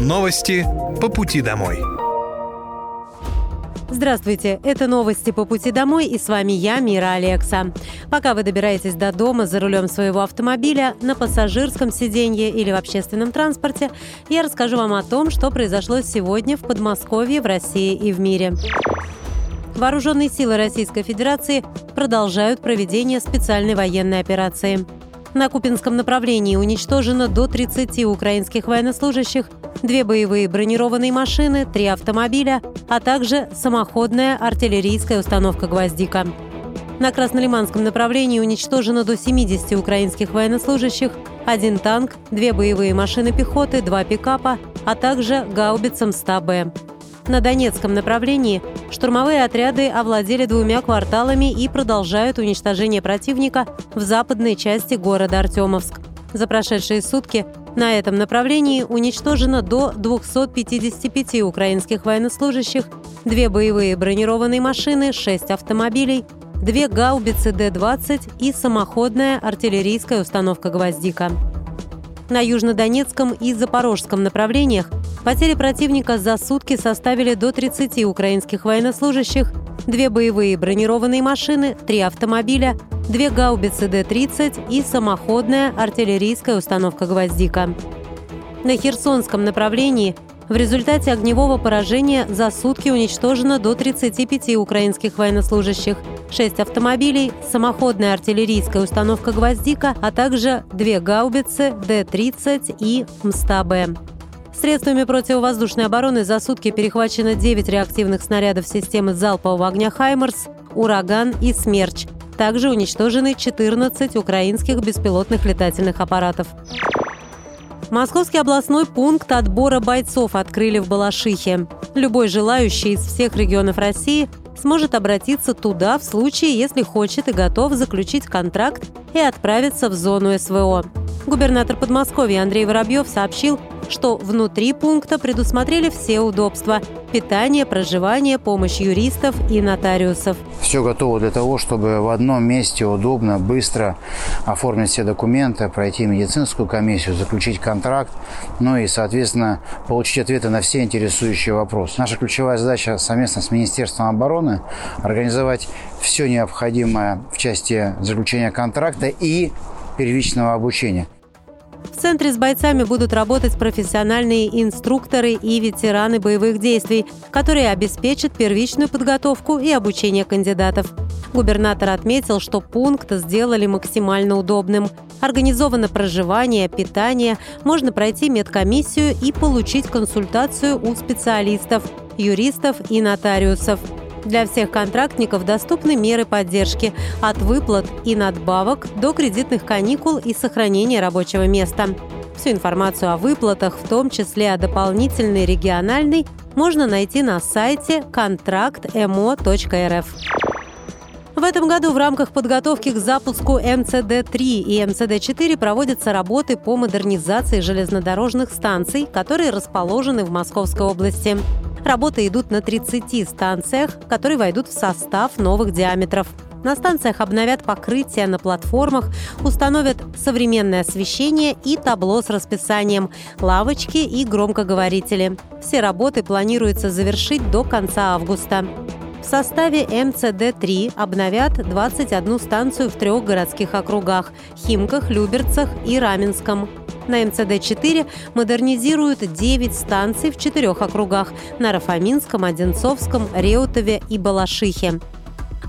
Новости по пути домой. Здравствуйте, это новости по пути домой и с вами я, Мира Алекса. Пока вы добираетесь до дома за рулем своего автомобиля, на пассажирском сиденье или в общественном транспорте, я расскажу вам о том, что произошло сегодня в Подмосковье, в России и в мире. Вооруженные силы Российской Федерации продолжают проведение специальной военной операции. На Купинском направлении уничтожено до 30 украинских военнослужащих, две боевые бронированные машины, три автомобиля, а также самоходная артиллерийская установка «Гвоздика». На Краснолиманском направлении уничтожено до 70 украинских военнослужащих, один танк, две боевые машины пехоты, два пикапа, а также гаубицам 100Б. На Донецком направлении штурмовые отряды овладели двумя кварталами и продолжают уничтожение противника в западной части города Артемовск. За прошедшие сутки на этом направлении уничтожено до 255 украинских военнослужащих, две боевые бронированные машины, шесть автомобилей, две гаубицы Д-20 и самоходная артиллерийская установка «Гвоздика». На южнодонецком и запорожском направлениях потери противника за сутки составили до 30 украинских военнослужащих, две боевые бронированные машины, три автомобиля, две гаубицы Д-30 и самоходная артиллерийская установка «Гвоздика». На Херсонском направлении в результате огневого поражения за сутки уничтожено до 35 украинских военнослужащих, 6 автомобилей, самоходная артиллерийская установка «Гвоздика», а также две гаубицы Д-30 и МСТА-Б. Средствами противовоздушной обороны за сутки перехвачено 9 реактивных снарядов системы залпового огня «Хаймерс», «Ураган» и «Смерч». Также уничтожены 14 украинских беспилотных летательных аппаратов. Московский областной пункт отбора бойцов открыли в Балашихе. Любой желающий из всех регионов России сможет обратиться туда в случае, если хочет и готов заключить контракт и отправиться в зону СВО. Губернатор Подмосковья Андрей Воробьев сообщил, что внутри пункта предусмотрели все удобства – питание, проживание, помощь юристов и нотариусов. Все готово для того, чтобы в одном месте удобно, быстро оформить все документы, пройти медицинскую комиссию, заключить контракт, ну и, соответственно, получить ответы на все интересующие вопросы. Наша ключевая задача совместно с Министерством обороны – организовать все необходимое в части заключения контракта и первичного обучения – в центре с бойцами будут работать профессиональные инструкторы и ветераны боевых действий, которые обеспечат первичную подготовку и обучение кандидатов. Губернатор отметил, что пункт сделали максимально удобным. Организовано проживание, питание, можно пройти медкомиссию и получить консультацию у специалистов, юристов и нотариусов. Для всех контрактников доступны меры поддержки от выплат и надбавок до кредитных каникул и сохранения рабочего места. Всю информацию о выплатах, в том числе о дополнительной региональной, можно найти на сайте контракт.мо.рф. В этом году в рамках подготовки к запуску МЦД-3 и МЦД-4 проводятся работы по модернизации железнодорожных станций, которые расположены в Московской области. Работы идут на 30 станциях, которые войдут в состав новых диаметров. На станциях обновят покрытие на платформах, установят современное освещение и табло с расписанием, лавочки и громкоговорители. Все работы планируется завершить до конца августа. В составе МЦД-3 обновят 21 станцию в трех городских округах – Химках, Люберцах и Раменском. На МЦД-4 модернизируют 9 станций в четырех округах – на Рафаминском, Одинцовском, Реутове и Балашихе.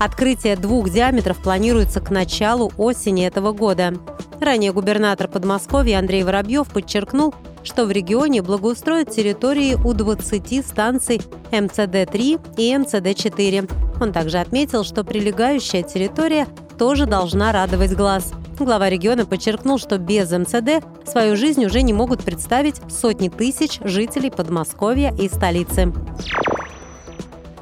Открытие двух диаметров планируется к началу осени этого года. Ранее губернатор Подмосковья Андрей Воробьев подчеркнул, что в регионе благоустроят территории у 20 станций МЦД-3 и МЦД-4. Он также отметил, что прилегающая территория тоже должна радовать глаз. Глава региона подчеркнул, что без МЦД свою жизнь уже не могут представить сотни тысяч жителей Подмосковья и столицы.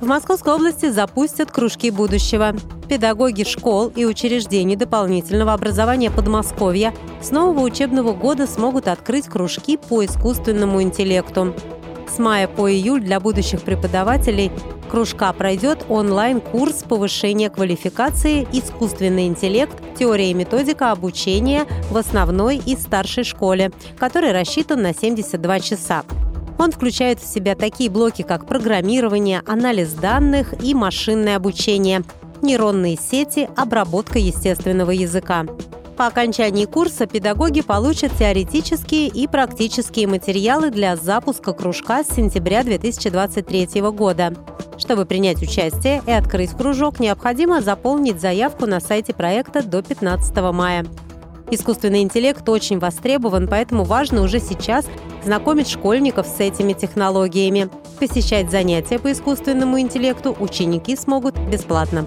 В Московской области запустят кружки будущего. Педагоги школ и учреждений дополнительного образования Подмосковья с нового учебного года смогут открыть кружки по искусственному интеллекту. С мая по июль для будущих преподавателей кружка пройдет онлайн-курс повышения квалификации «Искусственный интеллект. Теория и методика обучения в основной и старшей школе», который рассчитан на 72 часа. Он включает в себя такие блоки, как программирование, анализ данных и машинное обучение, нейронные сети, обработка естественного языка. По окончании курса педагоги получат теоретические и практические материалы для запуска кружка с сентября 2023 года. Чтобы принять участие и открыть кружок, необходимо заполнить заявку на сайте проекта до 15 мая. Искусственный интеллект очень востребован, поэтому важно уже сейчас знакомить школьников с этими технологиями. Посещать занятия по искусственному интеллекту ученики смогут бесплатно.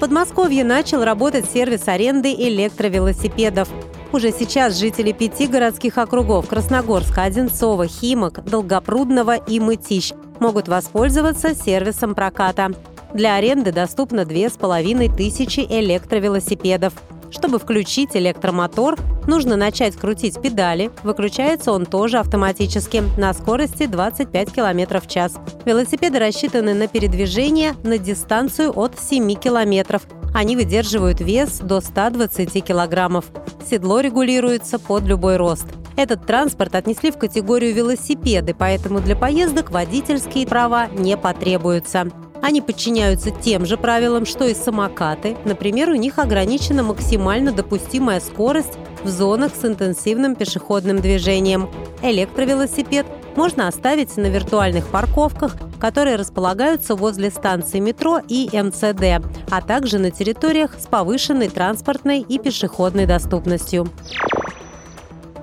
Подмосковье начал работать сервис аренды электровелосипедов. Уже сейчас жители пяти городских округов – Красногорска, Одинцова, Химок, Долгопрудного и Мытищ – могут воспользоваться сервисом проката. Для аренды доступно две с половиной тысячи электровелосипедов – чтобы включить электромотор, нужно начать крутить педали. Выключается он тоже автоматически на скорости 25 км в час. Велосипеды рассчитаны на передвижение на дистанцию от 7 километров. Они выдерживают вес до 120 килограммов. Седло регулируется под любой рост. Этот транспорт отнесли в категорию велосипеды, поэтому для поездок водительские права не потребуются. Они подчиняются тем же правилам, что и самокаты. Например, у них ограничена максимально допустимая скорость в зонах с интенсивным пешеходным движением. Электровелосипед можно оставить на виртуальных парковках, которые располагаются возле станции метро и МЦД, а также на территориях с повышенной транспортной и пешеходной доступностью.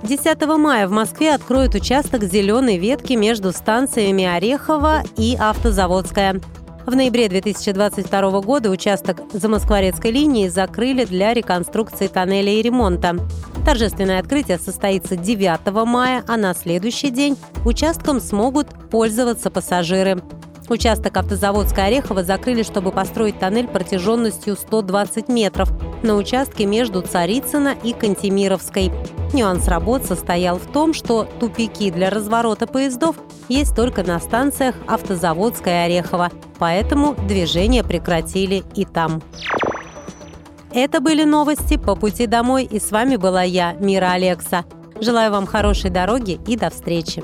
10 мая в Москве откроют участок зеленой ветки между станциями Орехова и Автозаводская. В ноябре 2022 года участок Замоскворецкой линии закрыли для реконструкции тоннеля и ремонта. Торжественное открытие состоится 9 мая, а на следующий день участком смогут пользоваться пассажиры. Участок автозаводской Орехова закрыли, чтобы построить тоннель протяженностью 120 метров на участке между Царицына и Кантемировской. Нюанс работ состоял в том, что тупики для разворота поездов есть только на станциях автозаводская Орехова, поэтому движение прекратили и там. Это были новости по пути домой, и с вами была я, Мира Алекса. Желаю вам хорошей дороги и до встречи.